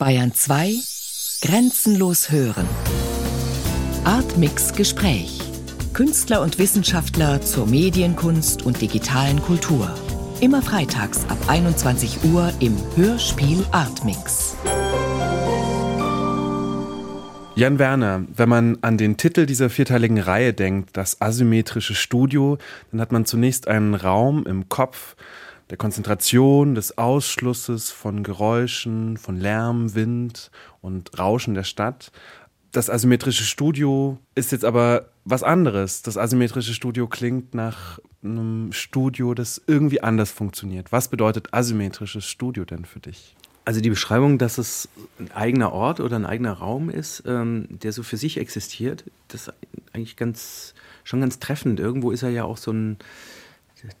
Bayern 2 Grenzenlos hören. Artmix Gespräch. Künstler und Wissenschaftler zur Medienkunst und digitalen Kultur. Immer freitags ab 21 Uhr im Hörspiel Artmix. Jan Werner, wenn man an den Titel dieser vierteiligen Reihe denkt, das asymmetrische Studio, dann hat man zunächst einen Raum im Kopf der Konzentration, des Ausschlusses von Geräuschen, von Lärm, Wind und Rauschen der Stadt. Das asymmetrische Studio ist jetzt aber was anderes. Das asymmetrische Studio klingt nach einem Studio, das irgendwie anders funktioniert. Was bedeutet asymmetrisches Studio denn für dich? Also die Beschreibung, dass es ein eigener Ort oder ein eigener Raum ist, ähm, der so für sich existiert, das ist eigentlich ganz, schon ganz treffend. Irgendwo ist er ja auch so ein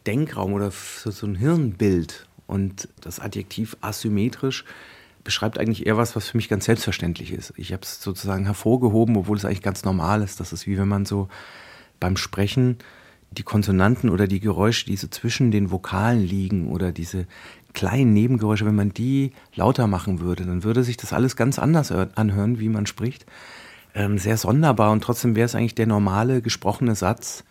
Denkraum oder so, ein Hirnbild. Und das Adjektiv asymmetrisch beschreibt eigentlich eher was, was für mich ganz selbstverständlich ist. Ich habe es sozusagen hervorgehoben, obwohl es eigentlich ganz normal ist. Das ist wie wenn man so beim Sprechen die Konsonanten oder die Geräusche, die so zwischen den Vokalen liegen oder diese kleinen Nebengeräusche, wenn man die lauter machen würde, dann würde sich das alles ganz anders anhören, wie man spricht. Ähm, sehr sonderbar und trotzdem wäre es eigentlich der normale gesprochene Satz,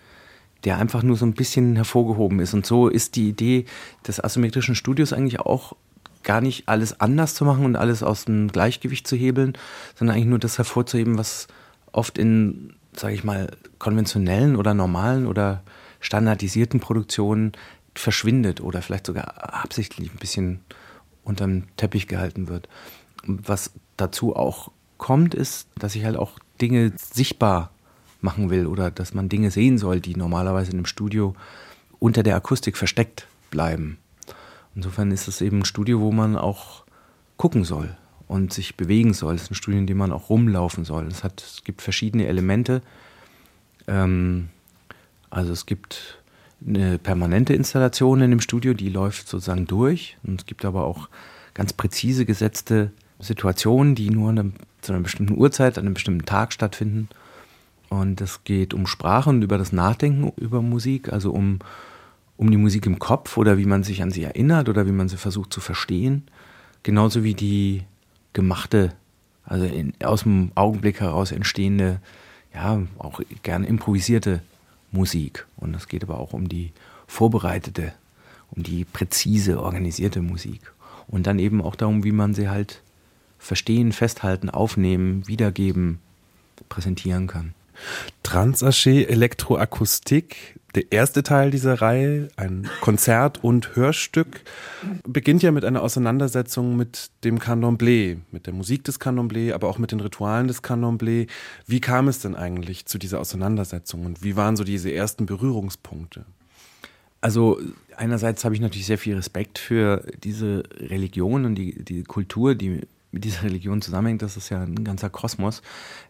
der einfach nur so ein bisschen hervorgehoben ist. Und so ist die Idee des asymmetrischen Studios eigentlich auch gar nicht alles anders zu machen und alles aus dem Gleichgewicht zu hebeln, sondern eigentlich nur das hervorzuheben, was oft in, sage ich mal, konventionellen oder normalen oder standardisierten Produktionen verschwindet oder vielleicht sogar absichtlich ein bisschen unterm Teppich gehalten wird. Was dazu auch kommt, ist, dass ich halt auch Dinge sichtbar machen will oder dass man Dinge sehen soll, die normalerweise in einem Studio unter der Akustik versteckt bleiben. Insofern ist es eben ein Studio, wo man auch gucken soll und sich bewegen soll. Es ist ein Studio, in dem man auch rumlaufen soll. Es, hat, es gibt verschiedene Elemente. Ähm, also es gibt eine permanente Installation in dem Studio, die läuft sozusagen durch. Und es gibt aber auch ganz präzise gesetzte Situationen, die nur eine, zu einer bestimmten Uhrzeit, an einem bestimmten Tag stattfinden. Und es geht um Sprache und über das Nachdenken über Musik, also um, um die Musik im Kopf oder wie man sich an sie erinnert oder wie man sie versucht zu verstehen. Genauso wie die gemachte, also in, aus dem Augenblick heraus entstehende, ja, auch gerne improvisierte Musik. Und es geht aber auch um die vorbereitete, um die präzise, organisierte Musik. Und dann eben auch darum, wie man sie halt verstehen, festhalten, aufnehmen, wiedergeben, präsentieren kann. Transaché Elektroakustik, der erste Teil dieser Reihe, ein Konzert- und Hörstück, beginnt ja mit einer Auseinandersetzung mit dem Candomblé, mit der Musik des Candomblé, aber auch mit den Ritualen des Candomblé. Wie kam es denn eigentlich zu dieser Auseinandersetzung und wie waren so diese ersten Berührungspunkte? Also einerseits habe ich natürlich sehr viel Respekt für diese Religion und die, die Kultur, die mit dieser Religion zusammenhängt, das ist ja ein ganzer Kosmos.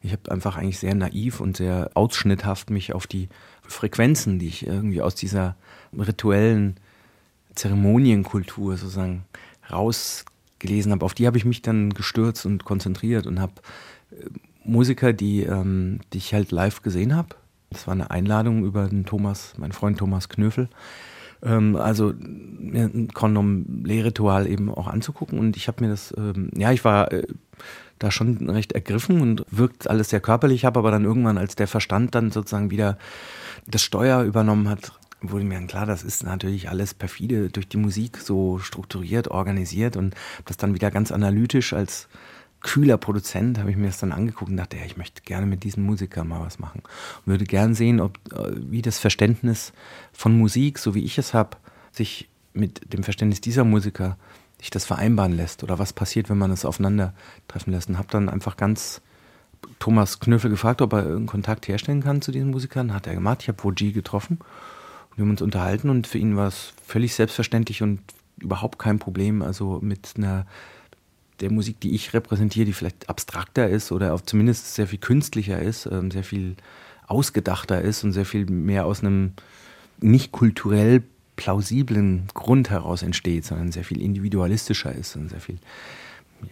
Ich habe einfach eigentlich sehr naiv und sehr ausschnitthaft mich auf die Frequenzen, die ich irgendwie aus dieser rituellen Zeremonienkultur sozusagen rausgelesen habe, auf die habe ich mich dann gestürzt und konzentriert und habe äh, Musiker, die, ähm, die ich halt live gesehen habe. Das war eine Einladung über den Thomas, meinen Freund Thomas Knöfel, ähm, also ein Kondom-Lehrritual eben auch anzugucken. Und ich habe mir das, ähm, ja, ich war äh, da schon recht ergriffen und wirkt alles sehr körperlich, habe aber dann irgendwann, als der Verstand dann sozusagen wieder das Steuer übernommen hat, wurde mir dann klar, das ist natürlich alles perfide durch die Musik so strukturiert, organisiert und das dann wieder ganz analytisch als kühler Produzent habe ich mir das dann angeguckt und dachte, ja, ich möchte gerne mit diesen Musikern mal was machen. Und würde gern sehen, ob, äh, wie das Verständnis von Musik, so wie ich es habe, sich mit dem Verständnis dieser Musiker sich das vereinbaren lässt oder was passiert, wenn man es aufeinandertreffen lässt. Und habe dann einfach ganz Thomas Knöffel gefragt, ob er einen Kontakt herstellen kann zu diesen Musikern. Hat er gemacht. Ich habe Woji getroffen und wir haben uns unterhalten und für ihn war es völlig selbstverständlich und überhaupt kein Problem, also mit einer der Musik, die ich repräsentiere, die vielleicht abstrakter ist oder zumindest sehr viel künstlicher ist, ähm, sehr viel ausgedachter ist und sehr viel mehr aus einem nicht kulturell plausiblen Grund heraus entsteht, sondern sehr viel individualistischer ist und sehr viel,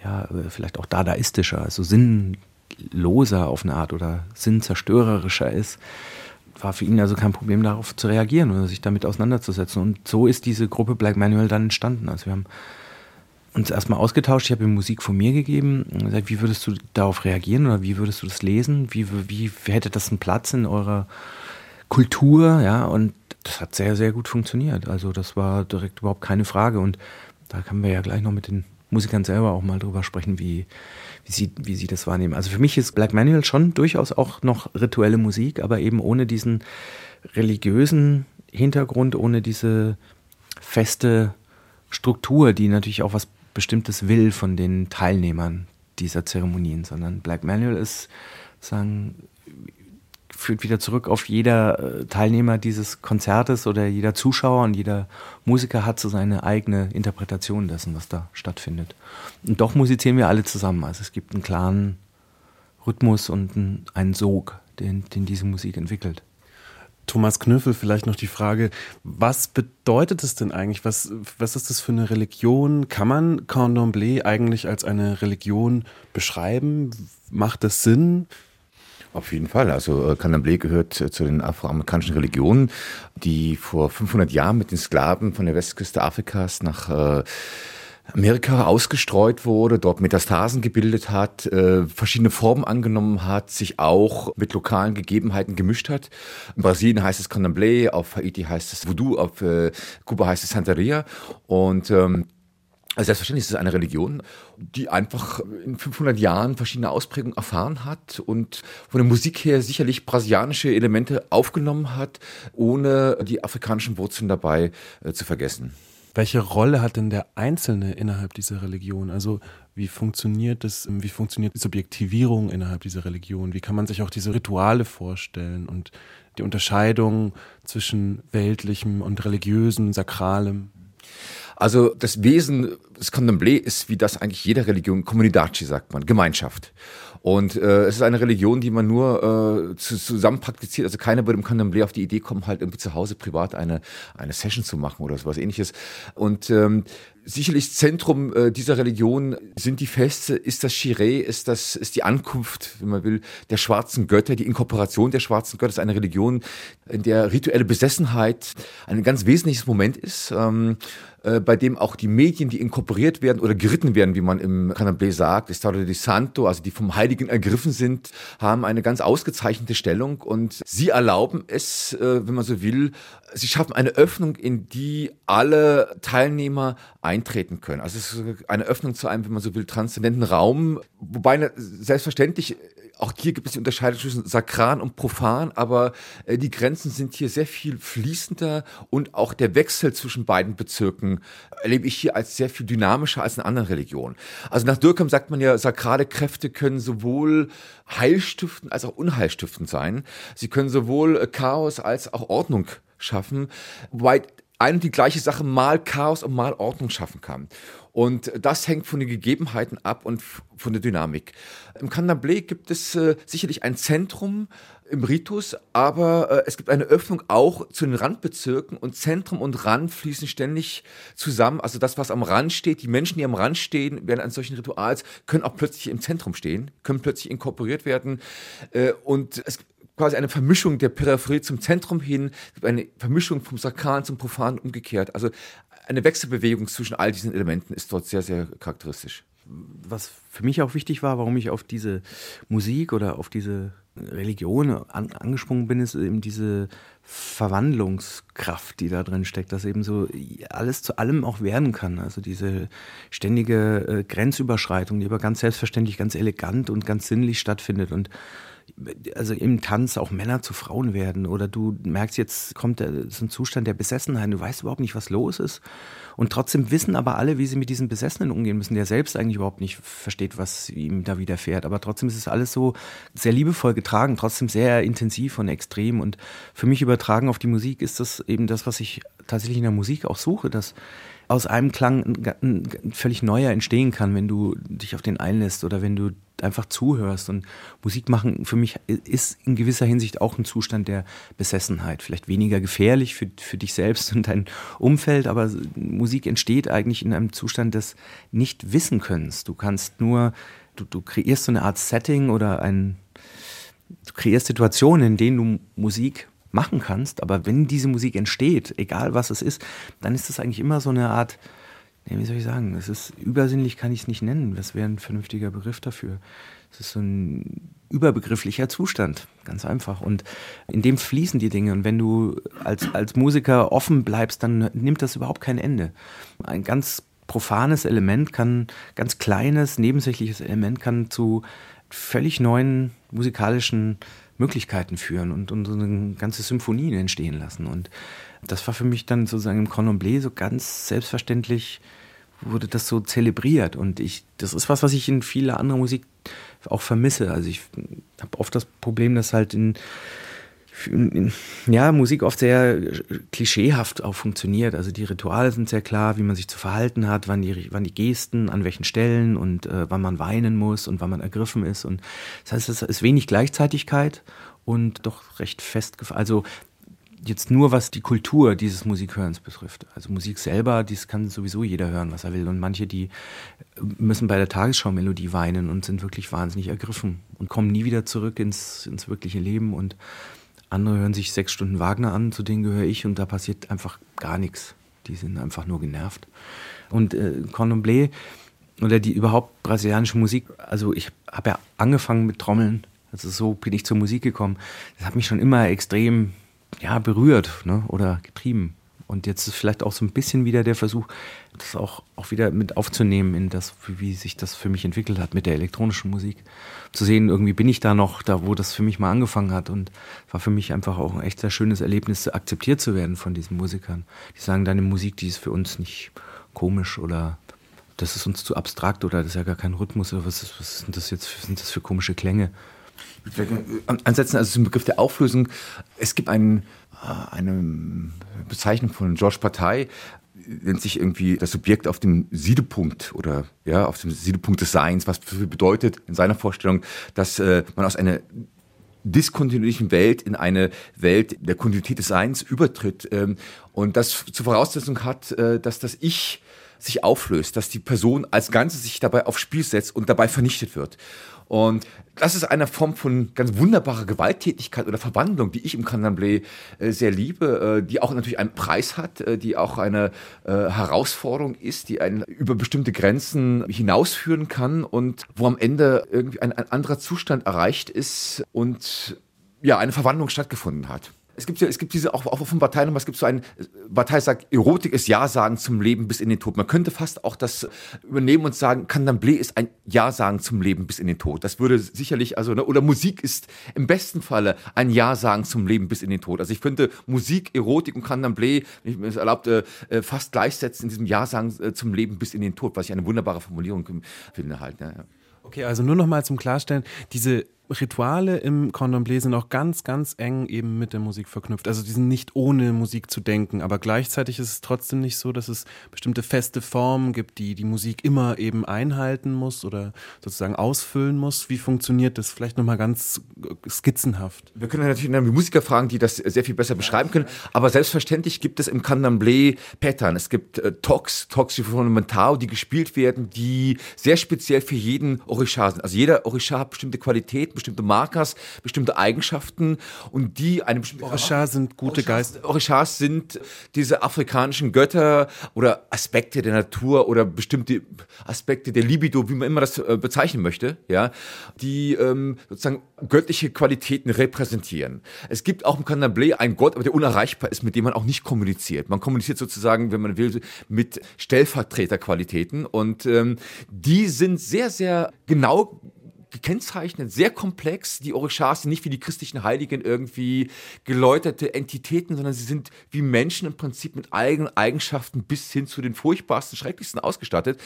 ja, äh, vielleicht auch dadaistischer, also sinnloser auf eine Art oder sinnzerstörerischer ist, war für ihn also kein Problem darauf zu reagieren oder sich damit auseinanderzusetzen. Und so ist diese Gruppe Black Manual dann entstanden. Also wir haben uns erstmal ausgetauscht. Ich habe ihm Musik von mir gegeben. Gesagt, wie würdest du darauf reagieren oder wie würdest du das lesen? Wie, wie, wie hätte das einen Platz in eurer Kultur? Ja, und das hat sehr, sehr gut funktioniert. Also das war direkt überhaupt keine Frage. Und da können wir ja gleich noch mit den Musikern selber auch mal drüber sprechen, wie, wie, sie, wie sie das wahrnehmen. Also für mich ist Black Manual schon durchaus auch noch rituelle Musik, aber eben ohne diesen religiösen Hintergrund, ohne diese feste Struktur, die natürlich auch was Bestimmtes will von den Teilnehmern dieser Zeremonien, sondern Black Manual ist, sagen, führt wieder zurück auf jeder äh, Teilnehmer dieses Konzertes oder jeder Zuschauer und jeder Musiker hat so seine eigene Interpretation dessen, was da stattfindet. Und doch musizieren wir alle zusammen. Also es gibt einen klaren Rhythmus und einen Sog, den, den diese Musik entwickelt. Thomas Knöffel, vielleicht noch die Frage, was bedeutet es denn eigentlich? Was, was ist das für eine Religion? Kann man Candomblé eigentlich als eine Religion beschreiben? Macht das Sinn? Auf jeden Fall. Also Candomblé gehört äh, zu den afroamerikanischen Religionen, die vor 500 Jahren mit den Sklaven von der Westküste Afrikas nach äh, Amerika ausgestreut wurde, dort Metastasen gebildet hat, äh, verschiedene Formen angenommen hat, sich auch mit lokalen Gegebenheiten gemischt hat. In Brasilien heißt es Candomblé, auf Haiti heißt es Voodoo, auf äh, Kuba heißt es Santeria und ähm, also selbstverständlich ist es eine Religion, die einfach in 500 Jahren verschiedene Ausprägungen erfahren hat und von der Musik her sicherlich brasilianische Elemente aufgenommen hat, ohne die afrikanischen Wurzeln dabei äh, zu vergessen. Welche Rolle hat denn der Einzelne innerhalb dieser Religion? Also wie funktioniert das, wie funktioniert die Subjektivierung innerhalb dieser Religion? Wie kann man sich auch diese Rituale vorstellen und die Unterscheidung zwischen weltlichem und religiösem, sakralem? Also das Wesen des Contemplé ist, wie das eigentlich jeder Religion, Communidaci sagt man, Gemeinschaft. Und äh, es ist eine Religion, die man nur äh, zusammen praktiziert. Also keiner würde im Contemplé auf die Idee kommen, halt irgendwie zu Hause privat eine, eine Session zu machen oder sowas ähnliches. Und ähm, sicherlich Zentrum äh, dieser Religion sind die Feste, ist das Shireh, ist das ist die Ankunft, wenn man will, der schwarzen Götter, die Inkorporation der schwarzen Götter? Ist eine Religion, in der rituelle Besessenheit ein ganz wesentliches Moment ist. Ähm, äh, bei dem auch die Medien, die inkorporiert werden oder geritten werden, wie man im Candomblé sagt, Estado de Santo, also die vom Heiligen ergriffen sind, haben eine ganz ausgezeichnete Stellung. Und sie erlauben es, äh, wenn man so will, sie schaffen eine Öffnung, in die alle Teilnehmer eintreten können. Also es ist eine Öffnung zu einem, wenn man so will, transzendenten Raum, wobei selbstverständlich auch hier gibt es die Unterscheidung zwischen sakran und profan, aber äh, die Grenzen sind hier sehr viel fließender und auch der Wechsel zwischen beiden Bezirken erlebe ich hier als sehr viel dynamischer als in anderen Religionen. Also nach Dürkheim sagt man ja, sakrale Kräfte können sowohl heilstiftend als auch unheilstiftend sein. Sie können sowohl äh, Chaos als auch Ordnung schaffen, wobei eine und die gleiche Sache mal Chaos und mal Ordnung schaffen kann. Und das hängt von den Gegebenheiten ab und von der Dynamik. Im Candomblé gibt es äh, sicherlich ein Zentrum im Ritus, aber äh, es gibt eine Öffnung auch zu den Randbezirken und Zentrum und Rand fließen ständig zusammen. Also das, was am Rand steht, die Menschen, die am Rand stehen während eines solchen Rituals, können auch plötzlich im Zentrum stehen, können plötzlich inkorporiert werden. Äh, und es quasi eine Vermischung der Peripherie zum Zentrum hin, eine Vermischung vom Sakran zum Profan umgekehrt. Also eine Wechselbewegung zwischen all diesen Elementen ist dort sehr, sehr charakteristisch. Was für mich auch wichtig war, warum ich auf diese Musik oder auf diese Religion an, angesprungen bin, ist eben diese Verwandlungskraft, die da drin steckt, dass eben so alles zu allem auch werden kann. Also diese ständige äh, Grenzüberschreitung, die aber ganz selbstverständlich, ganz elegant und ganz sinnlich stattfindet. Und also im Tanz auch Männer zu Frauen werden oder du merkst, jetzt kommt so ein Zustand der Besessenheit, du weißt überhaupt nicht, was los ist. Und trotzdem wissen aber alle, wie sie mit diesen Besessenen umgehen müssen, der selbst eigentlich überhaupt nicht versteht, was ihm da widerfährt, aber trotzdem ist es alles so sehr liebevoll getragen, trotzdem sehr intensiv und extrem. Und für mich übertragen auf die Musik ist das eben das, was ich tatsächlich in der Musik auch suche, dass aus einem Klang ein, ein, völlig neuer entstehen kann, wenn du dich auf den einlässt oder wenn du einfach zuhörst. Und Musik machen für mich ist in gewisser Hinsicht auch ein Zustand der Besessenheit. Vielleicht weniger gefährlich für, für dich selbst und dein Umfeld, aber Musik entsteht eigentlich in einem Zustand des Nicht-Wissen-Könnens. Du kannst nur, du, du kreierst so eine Art Setting oder ein, du kreierst Situationen, in denen du Musik machen kannst, aber wenn diese Musik entsteht, egal was es ist, dann ist es eigentlich immer so eine Art ja, wie soll ich sagen, es ist übersinnlich, kann ich es nicht nennen. Das wäre ein vernünftiger Begriff dafür. Es ist so ein überbegrifflicher Zustand, ganz einfach. Und in dem fließen die Dinge. Und wenn du als, als Musiker offen bleibst, dann nimmt das überhaupt kein Ende. Ein ganz profanes Element kann, ganz kleines, nebensächliches Element kann zu völlig neuen musikalischen Möglichkeiten führen und, und so eine ganze Symphonie entstehen lassen. Und das war für mich dann sozusagen im Colomblé so ganz selbstverständlich wurde das so zelebriert und ich das ist was was ich in vieler anderer Musik auch vermisse also ich habe oft das Problem dass halt in ja Musik oft sehr klischeehaft auch funktioniert also die Rituale sind sehr klar wie man sich zu verhalten hat wann die wann die Gesten an welchen Stellen und äh, wann man weinen muss und wann man ergriffen ist und das heißt es ist wenig Gleichzeitigkeit und doch recht fest also jetzt nur was die Kultur dieses Musikhörens betrifft. Also Musik selber, dies kann sowieso jeder hören, was er will. Und manche, die müssen bei der Tagesschau-Melodie weinen und sind wirklich wahnsinnig ergriffen und kommen nie wieder zurück ins, ins wirkliche Leben. Und andere hören sich sechs Stunden Wagner an, zu denen gehöre ich, und da passiert einfach gar nichts. Die sind einfach nur genervt. Und äh, Condomblé oder die überhaupt brasilianische Musik, also ich habe ja angefangen mit Trommeln, also so bin ich zur Musik gekommen. Das hat mich schon immer extrem ja, berührt ne? oder getrieben. Und jetzt ist vielleicht auch so ein bisschen wieder der Versuch, das auch, auch wieder mit aufzunehmen in das, wie, sich das für mich entwickelt hat mit der elektronischen Musik. Zu sehen, irgendwie bin ich da noch, da wo das für mich mal angefangen hat. Und war für mich einfach auch ein echt sehr schönes Erlebnis, akzeptiert zu werden von diesen Musikern. Die sagen, deine Musik, die ist für uns nicht komisch oder das ist uns zu abstrakt oder das ist ja gar kein Rhythmus oder was, ist, was sind das jetzt sind das für komische Klänge? Ansetzen also zum Begriff der Auflösung. Es gibt einen, äh, eine Bezeichnung von Georges Partei, nennt sich irgendwie das Subjekt auf dem Siedepunkt oder ja, auf dem Siedepunkt des Seins, was bedeutet in seiner Vorstellung, dass äh, man aus einer diskontinuierlichen Welt in eine Welt der Kontinuität des Seins übertritt ähm, und das zur Voraussetzung hat, äh, dass das Ich sich auflöst, dass die Person als Ganze sich dabei aufs Spiel setzt und dabei vernichtet wird. Und das ist eine Form von ganz wunderbarer Gewalttätigkeit oder Verwandlung, die ich im Candomblé äh, sehr liebe, äh, die auch natürlich einen Preis hat, äh, die auch eine äh, Herausforderung ist, die einen über bestimmte Grenzen hinausführen kann und wo am Ende irgendwie ein, ein anderer Zustand erreicht ist und ja, eine Verwandlung stattgefunden hat es gibt ja, es gibt diese auch, auch von Parteien, es gibt so ein, Partei sagt, Erotik ist Ja sagen zum Leben bis in den Tod. Man könnte fast auch das übernehmen und sagen, Candomblé ist ein Ja sagen zum Leben bis in den Tod. Das würde sicherlich, also, ne, oder Musik ist im besten Falle ein Ja sagen zum Leben bis in den Tod. Also ich finde Musik, Erotik und Candomblé, wenn ich mir das erlaubte, äh, fast gleichsetzen in diesem Ja sagen äh, zum Leben bis in den Tod, was ich eine wunderbare Formulierung finde halt. Ja, ja. Okay, also nur noch mal zum Klarstellen, diese Rituale im Condom sind auch ganz, ganz eng eben mit der Musik verknüpft. Also die sind nicht ohne Musik zu denken, aber gleichzeitig ist es trotzdem nicht so, dass es bestimmte feste Formen gibt, die die Musik immer eben einhalten muss oder sozusagen ausfüllen muss. Wie funktioniert das? Vielleicht nochmal ganz skizzenhaft. Wir können natürlich die Musiker fragen, die das sehr viel besser beschreiben können, aber selbstverständlich gibt es im Candomblé Pattern. Es gibt äh, Talks die fundamental, die gespielt werden, die sehr speziell für jeden Orisha sind. Also jeder Orisha hat bestimmte Qualitäten, bestimmte Markers, bestimmte Eigenschaften und die eine bestimmte Orishas sind gute Geister. Orishas sind diese afrikanischen Götter oder Aspekte der Natur oder bestimmte Aspekte der Libido, wie man immer das äh, bezeichnen möchte, ja, die ähm, sozusagen göttliche Qualitäten repräsentieren. Es gibt auch im Candomblé einen Gott, aber der unerreichbar ist, mit dem man auch nicht kommuniziert. Man kommuniziert sozusagen, wenn man will, mit Stellvertreterqualitäten und ähm, die sind sehr, sehr genau gekennzeichnet, sehr komplex. Die Orishas sind nicht wie die christlichen Heiligen irgendwie geläuterte Entitäten, sondern sie sind wie Menschen im Prinzip mit eigenen Eigenschaften bis hin zu den furchtbarsten, schrecklichsten ausgestattet.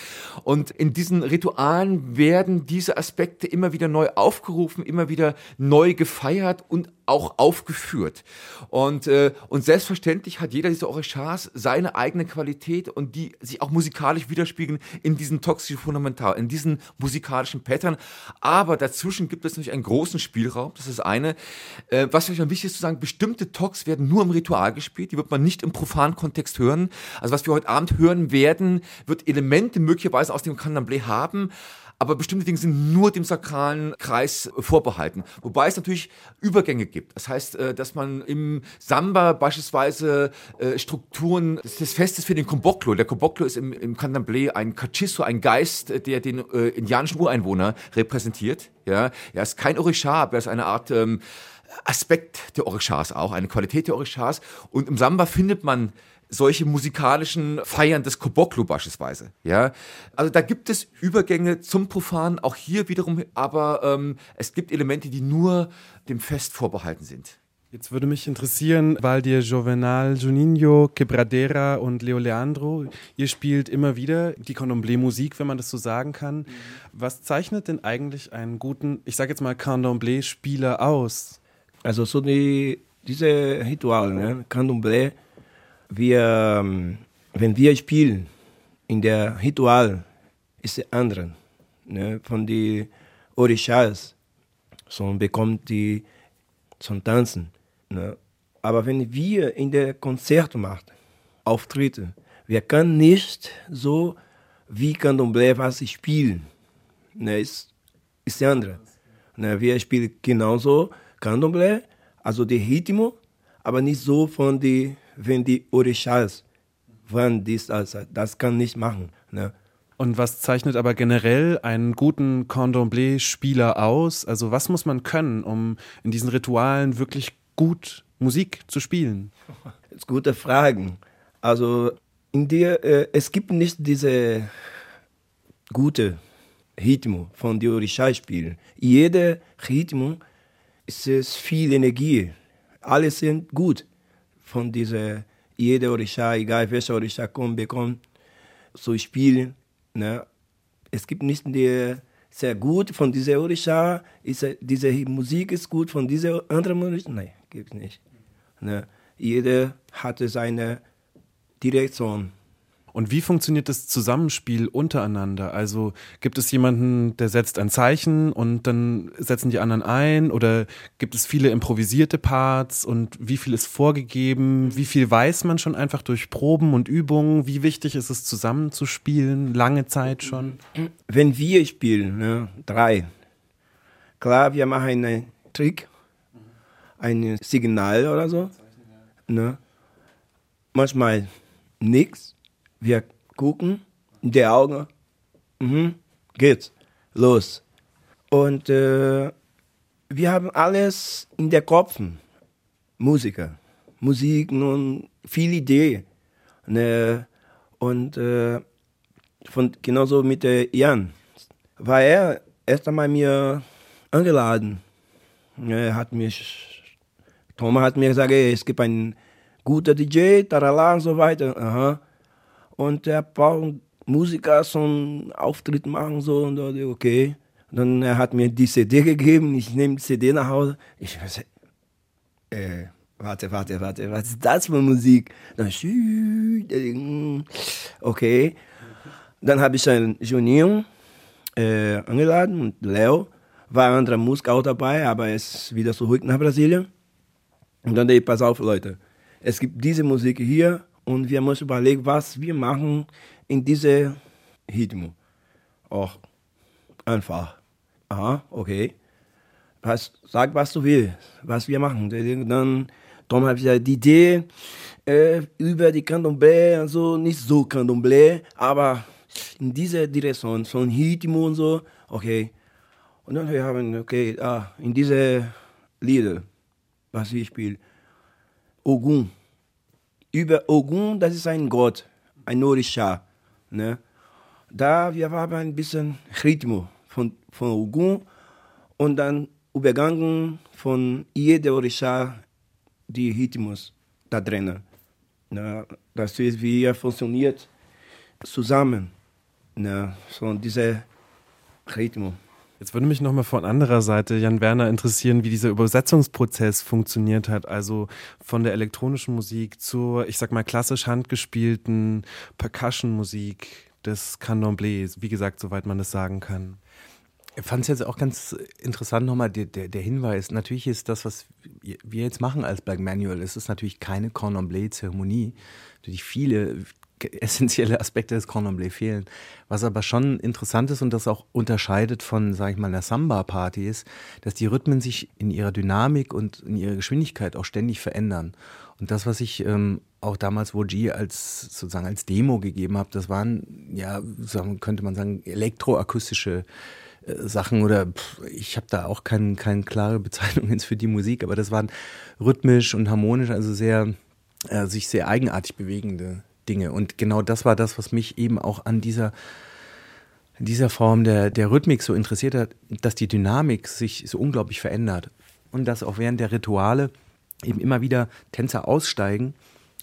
Und in diesen Ritualen werden diese Aspekte immer wieder neu aufgerufen, immer wieder neu gefeiert und auch aufgeführt. Und, äh, und selbstverständlich hat jeder dieser Orishas seine eigene Qualität und die sich auch musikalisch widerspiegeln in diesen toxischen Fundamental, in diesen musikalischen Pattern. Aber dazwischen gibt es natürlich einen großen Spielraum. Das ist eine. Äh, was vielleicht wichtig ist zu sagen, bestimmte Tox werden nur im Ritual gespielt. Die wird man nicht im profanen Kontext hören. Also was wir heute Abend hören werden, wird Elemente möglicherweise aus dem Candomblé haben aber bestimmte Dinge sind nur dem sakralen Kreis vorbehalten. Wobei es natürlich Übergänge gibt. Das heißt, äh, dass man im Samba beispielsweise äh, Strukturen des Festes für den Komboklo, der Komboklo ist im, im Candomblé ein Kachiso, ein Geist, der den äh, indianischen Ureinwohner repräsentiert. Ja, er ist kein Orisha, aber er ist eine Art ähm, Aspekt der Orishas auch, eine Qualität der Orishas. Und im Samba findet man solche musikalischen Feiern des Koboklo beispielsweise. Ja, also da gibt es Übergänge zum Profan, auch hier wiederum, aber ähm, es gibt Elemente, die nur dem Fest vorbehalten sind. Jetzt würde mich interessieren, weil dir Jovenal, Juninho, Quebradera und Leo Leandro, ihr spielt immer wieder die Candomblé-Musik, wenn man das so sagen kann. Was zeichnet denn eigentlich einen guten, ich sage jetzt mal Candomblé-Spieler aus? Also so die, diese Ritual, ne? Candomblé, wir, ähm, wenn wir spielen, in der Ritual ist es andere. Ne? Von den Orishas, so bekommt die zum Tanzen. Ne? Aber wenn wir in der Konzert machen, Auftritte, wir können nicht so wie Candomblé was spielen. Ne? Ist, ist andere. Ne? Wir spielen genauso Candomblé, also die Ritmo, aber nicht so von die, wenn die Orishas waren dies, also, das kann nicht machen. Ne? Und was zeichnet aber generell einen guten Candomblé-Spieler aus? Also was muss man können, um in diesen Ritualen wirklich gut Musik zu spielen? Das ist gute Fragen. Also in dir, äh, es gibt nicht diese gute Rhythmus von den Orisha-Spielen. Jeder Rhythmus es ist viel Energie. Alle sind gut von dieser, jeder Orisha, egal welcher Orisha kommt, bekommt, zu spielen. Ne? Es gibt nicht die sehr gut von dieser Orisha, ist, diese Musik ist gut von dieser anderen Orisha. Nein, gibt es nicht. Ne? Jeder hatte seine Direktion. Und wie funktioniert das Zusammenspiel untereinander? Also gibt es jemanden, der setzt ein Zeichen und dann setzen die anderen ein? Oder gibt es viele improvisierte Parts und wie viel ist vorgegeben? Wie viel weiß man schon einfach durch Proben und Übungen? Wie wichtig ist es zusammenzuspielen? Lange Zeit schon? Wenn wir spielen, ne, drei, klar, wir machen einen Trick, ein Signal oder so. Ne? Manchmal nichts wir gucken in die Augen, mhm, geht's, los. Und äh, wir haben alles in der Kopf, Musiker, Musik und viele Ideen. Ne? Und äh, von, genauso mit äh, Jan, war er erst einmal mir eingeladen. Er hat mich, Thomas hat mir gesagt, es gibt einen guten DJ, tarala und so weiter. Aha und der braucht Musiker so einen Auftritt machen, so, und okay. Und dann er hat mir die CD gegeben, ich nehme die CD nach Hause. Ich weiß, äh, warte, warte, warte, was ist das für Musik? Dann, okay. Dann habe ich einen Juninho äh, eingeladen und Leo. War ein anderer Musiker auch dabei, aber er ist wieder zurück nach Brasilien. Und dann, ey, pass auf, Leute, es gibt diese Musik hier, und wir müssen überlegen, was wir machen in diesem Rhythmus. Auch einfach. Aha, okay. Was, sag, was du willst, was wir machen. Dann, dann habe ich die Idee äh, über die Candomblé und so, nicht so Candomblé, aber in dieser Direktion, so ein Rhythmus und so, okay. Und dann wir haben okay, ah, in diese Lieder, was ich spiele, Ogun über Ogun, das ist ein Gott, ein Orisha. Ne? Da wir haben ein bisschen Rhythmus von, von Ogun und dann übergangen von jeder Orisha die Rhythmus da drinnen. Ne? Das ist, wie er funktioniert zusammen. Ne? So dieser Rhythmus. Jetzt würde mich nochmal von anderer Seite, Jan Werner, interessieren, wie dieser Übersetzungsprozess funktioniert hat. Also von der elektronischen Musik zur, ich sag mal, klassisch handgespielten Percussion-Musik des Candomblés. Wie gesagt, soweit man das sagen kann. Ich fand es jetzt auch ganz interessant nochmal der, der, der, Hinweis. Natürlich ist das, was wir jetzt machen als Black Manual, es ist natürlich keine Cornomblé-Zeremonie. Natürlich viele essentielle Aspekte des Cordon fehlen. Was aber schon interessant ist und das auch unterscheidet von, sage ich mal, einer Samba-Party ist, dass die Rhythmen sich in ihrer Dynamik und in ihrer Geschwindigkeit auch ständig verändern. Und das, was ich ähm, auch damals Woji als sozusagen als Demo gegeben habe, das waren ja, könnte man sagen, elektroakustische äh, Sachen oder pff, ich habe da auch keine kein klare Bezeichnung jetzt für die Musik, aber das waren rhythmisch und harmonisch, also sehr äh, sich sehr eigenartig bewegende Dinge. Und genau das war das, was mich eben auch an dieser, dieser Form der, der Rhythmik so interessiert hat, dass die Dynamik sich so unglaublich verändert. Und dass auch während der Rituale eben immer wieder Tänzer aussteigen,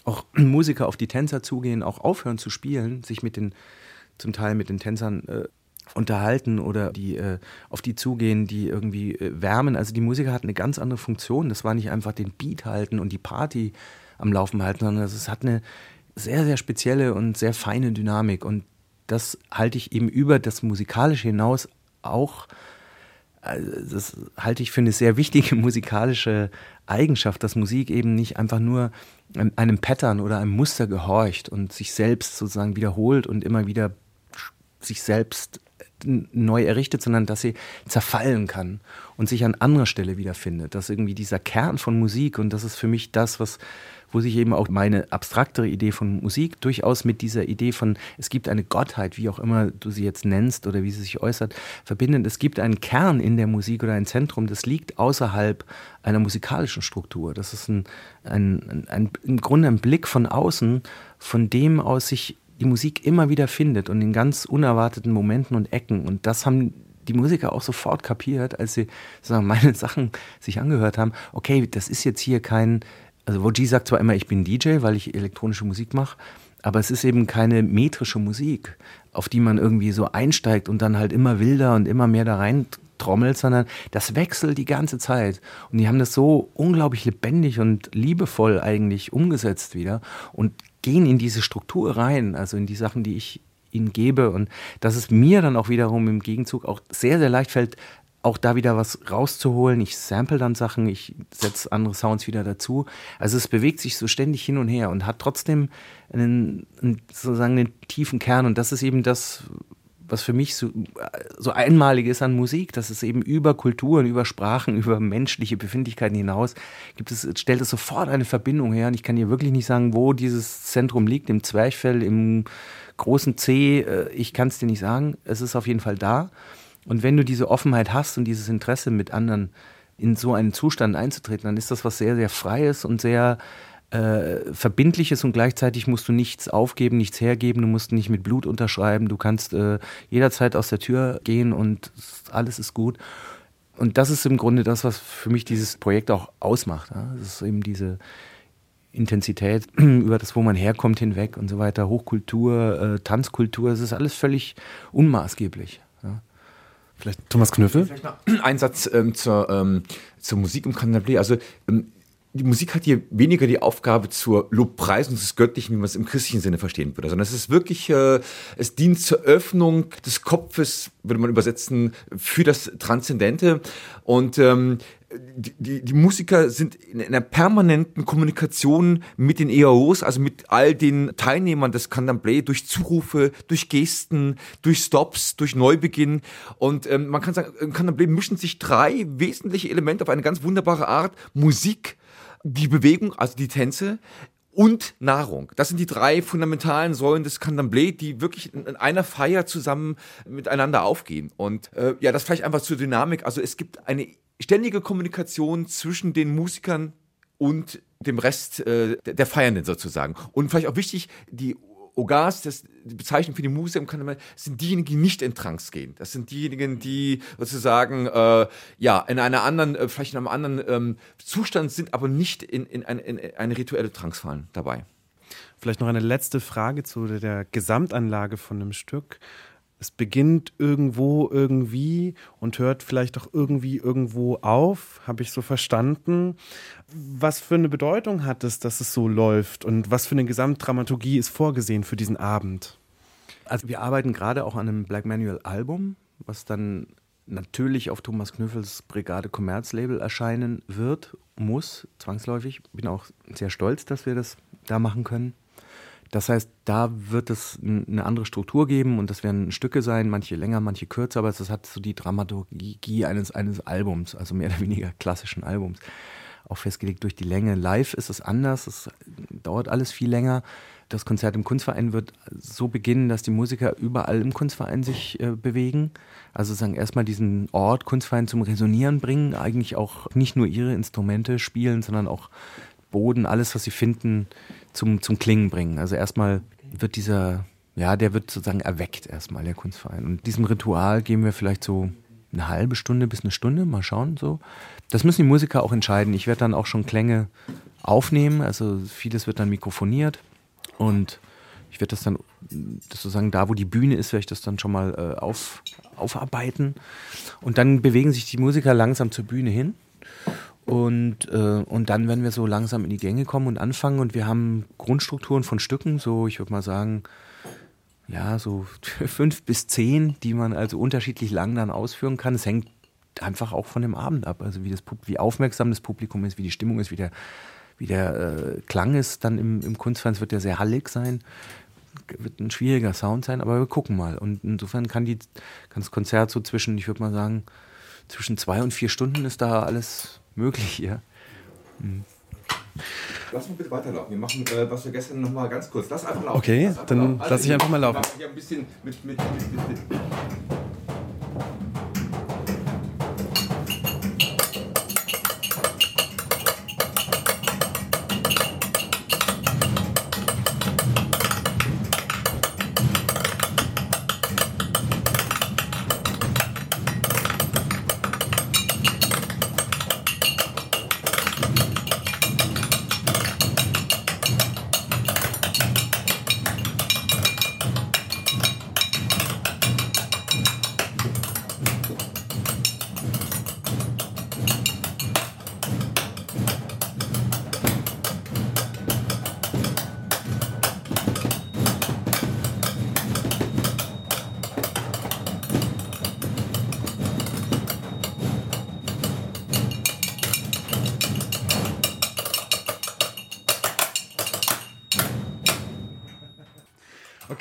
auch Musiker auf die Tänzer zugehen, auch aufhören zu spielen, sich mit den, zum Teil mit den Tänzern äh, unterhalten oder die äh, auf die zugehen, die irgendwie äh, wärmen. Also die Musiker hatten eine ganz andere Funktion. Das war nicht einfach den Beat halten und die Party am Laufen halten, sondern es hat eine sehr, sehr spezielle und sehr feine Dynamik. Und das halte ich eben über das Musikalische hinaus auch, also das halte ich für eine sehr wichtige musikalische Eigenschaft, dass Musik eben nicht einfach nur einem Pattern oder einem Muster gehorcht und sich selbst sozusagen wiederholt und immer wieder sich selbst neu errichtet, sondern dass sie zerfallen kann und sich an anderer Stelle wiederfindet. Dass irgendwie dieser Kern von Musik und das ist für mich das, was wo sich eben auch meine abstraktere Idee von Musik durchaus mit dieser Idee von, es gibt eine Gottheit, wie auch immer du sie jetzt nennst oder wie sie sich äußert, verbindet. Es gibt einen Kern in der Musik oder ein Zentrum, das liegt außerhalb einer musikalischen Struktur. Das ist ein, ein, ein, ein im Grunde ein Blick von außen, von dem aus sich die Musik immer wieder findet und in ganz unerwarteten Momenten und Ecken. Und das haben die Musiker auch sofort kapiert, als sie meine Sachen sich angehört haben. Okay, das ist jetzt hier kein also Woji sagt zwar immer, ich bin DJ, weil ich elektronische Musik mache, aber es ist eben keine metrische Musik, auf die man irgendwie so einsteigt und dann halt immer wilder und immer mehr da rein trommelt, sondern das wechselt die ganze Zeit. Und die haben das so unglaublich lebendig und liebevoll eigentlich umgesetzt wieder und gehen in diese Struktur rein, also in die Sachen, die ich ihnen gebe. Und dass es mir dann auch wiederum im Gegenzug auch sehr, sehr leicht fällt, auch da wieder was rauszuholen. Ich sample dann Sachen, ich setze andere Sounds wieder dazu. Also es bewegt sich so ständig hin und her und hat trotzdem einen, einen sozusagen einen tiefen Kern. Und das ist eben das, was für mich so, so einmalig ist an Musik, dass es eben über Kulturen, über Sprachen, über menschliche Befindlichkeiten hinaus gibt es, stellt es sofort eine Verbindung her. Und ich kann hier wirklich nicht sagen, wo dieses Zentrum liegt, im Zwerchfell, im großen C. Äh, ich kann es dir nicht sagen. Es ist auf jeden Fall da. Und wenn du diese Offenheit hast und dieses Interesse mit anderen in so einen Zustand einzutreten, dann ist das was sehr, sehr Freies und sehr äh, Verbindliches und gleichzeitig musst du nichts aufgeben, nichts hergeben, du musst nicht mit Blut unterschreiben, du kannst äh, jederzeit aus der Tür gehen und alles ist gut. Und das ist im Grunde das, was für mich dieses Projekt auch ausmacht. Ja? Ist eben diese Intensität über das, wo man herkommt, hinweg und so weiter, Hochkultur, äh, Tanzkultur, es ist alles völlig unmaßgeblich. Vielleicht Thomas Knüffel? Vielleicht noch ein Satz ähm, zur, ähm, zur Musik im Candomblé. Also ähm, die Musik hat hier weniger die Aufgabe zur Lobpreisung des Göttlichen, wie man es im christlichen Sinne verstehen würde, sondern es ist wirklich, äh, es dient zur Öffnung des Kopfes, würde man übersetzen, für das Transzendente. Und ähm, die, die, die Musiker sind in einer permanenten Kommunikation mit den EAOs, also mit all den Teilnehmern des Candomblé, durch Zurufe, durch Gesten, durch Stops, durch Neubeginn. Und ähm, man kann sagen, im Candomblé mischen sich drei wesentliche Elemente auf eine ganz wunderbare Art. Musik, die Bewegung, also die Tänze, und Nahrung. Das sind die drei fundamentalen Säulen des Candomblé, die wirklich in einer Feier zusammen miteinander aufgehen. Und äh, ja, das vielleicht einfach zur Dynamik. Also es gibt eine ständige Kommunikation zwischen den Musikern und dem Rest äh, der Feiernden sozusagen. Und vielleicht auch wichtig, die Ogas, das, Bezeichnung für die Musiker im Kanal, sind diejenigen, die nicht in Trance gehen. Das sind diejenigen, die sozusagen äh, ja in einer anderen, äh, vielleicht in einem anderen ähm, Zustand sind, aber nicht in, in, eine, in eine rituelle Trance fallen dabei. Vielleicht noch eine letzte Frage zu der Gesamtanlage von einem Stück es beginnt irgendwo irgendwie und hört vielleicht auch irgendwie irgendwo auf, habe ich so verstanden. Was für eine Bedeutung hat es, dass es so läuft und was für eine Gesamtdramaturgie ist vorgesehen für diesen Abend? Also wir arbeiten gerade auch an einem Black Manual Album, was dann natürlich auf Thomas Knüffels Brigade Commerz Label erscheinen wird, muss, zwangsläufig. Bin auch sehr stolz, dass wir das da machen können. Das heißt, da wird es eine andere Struktur geben und das werden Stücke sein, manche länger, manche kürzer, aber es hat so die Dramaturgie eines, eines Albums, also mehr oder weniger klassischen Albums, auch festgelegt durch die Länge. Live ist es anders, es dauert alles viel länger. Das Konzert im Kunstverein wird so beginnen, dass die Musiker überall im Kunstverein sich äh, bewegen. Also sagen erstmal diesen Ort Kunstverein zum Resonieren bringen, eigentlich auch nicht nur ihre Instrumente spielen, sondern auch Boden, alles, was sie finden, zum, zum Klingen bringen. Also erstmal wird dieser, ja, der wird sozusagen erweckt erstmal, der Kunstverein. Und diesem Ritual geben wir vielleicht so eine halbe Stunde bis eine Stunde, mal schauen so. Das müssen die Musiker auch entscheiden. Ich werde dann auch schon Klänge aufnehmen, also vieles wird dann mikrofoniert und ich werde das dann das sozusagen da, wo die Bühne ist, werde ich das dann schon mal äh, auf, aufarbeiten. Und dann bewegen sich die Musiker langsam zur Bühne hin und, äh, und dann werden wir so langsam in die Gänge kommen und anfangen. Und wir haben Grundstrukturen von Stücken, so ich würde mal sagen, ja, so fünf bis zehn, die man also unterschiedlich lang dann ausführen kann. Es hängt einfach auch von dem Abend ab. Also wie, das, wie aufmerksam das Publikum ist, wie die Stimmung ist, wie der, wie der äh, Klang ist dann im, im Kunstverein. Es wird ja sehr hallig sein. Wird ein schwieriger Sound sein, aber wir gucken mal. Und insofern kann, die, kann das Konzert so zwischen, ich würde mal sagen, zwischen zwei und vier Stunden ist da alles möglich hier. Hm. Lass mal bitte weiterlaufen. Wir machen, äh, was wir gestern noch mal ganz kurz. Lass einfach laufen. Okay, einfach dann laufen. lass ich einfach mal laufen. Hier ein bisschen mit, mit, mit, mit, mit.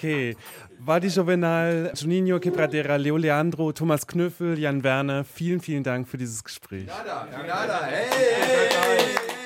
Okay. Vadi Jovenal, Juninho Quebradera, Leo Leandro, Thomas Knöffel, Jan Werner, vielen, vielen Dank für dieses Gespräch. Nada, nada, hey, hey, hey.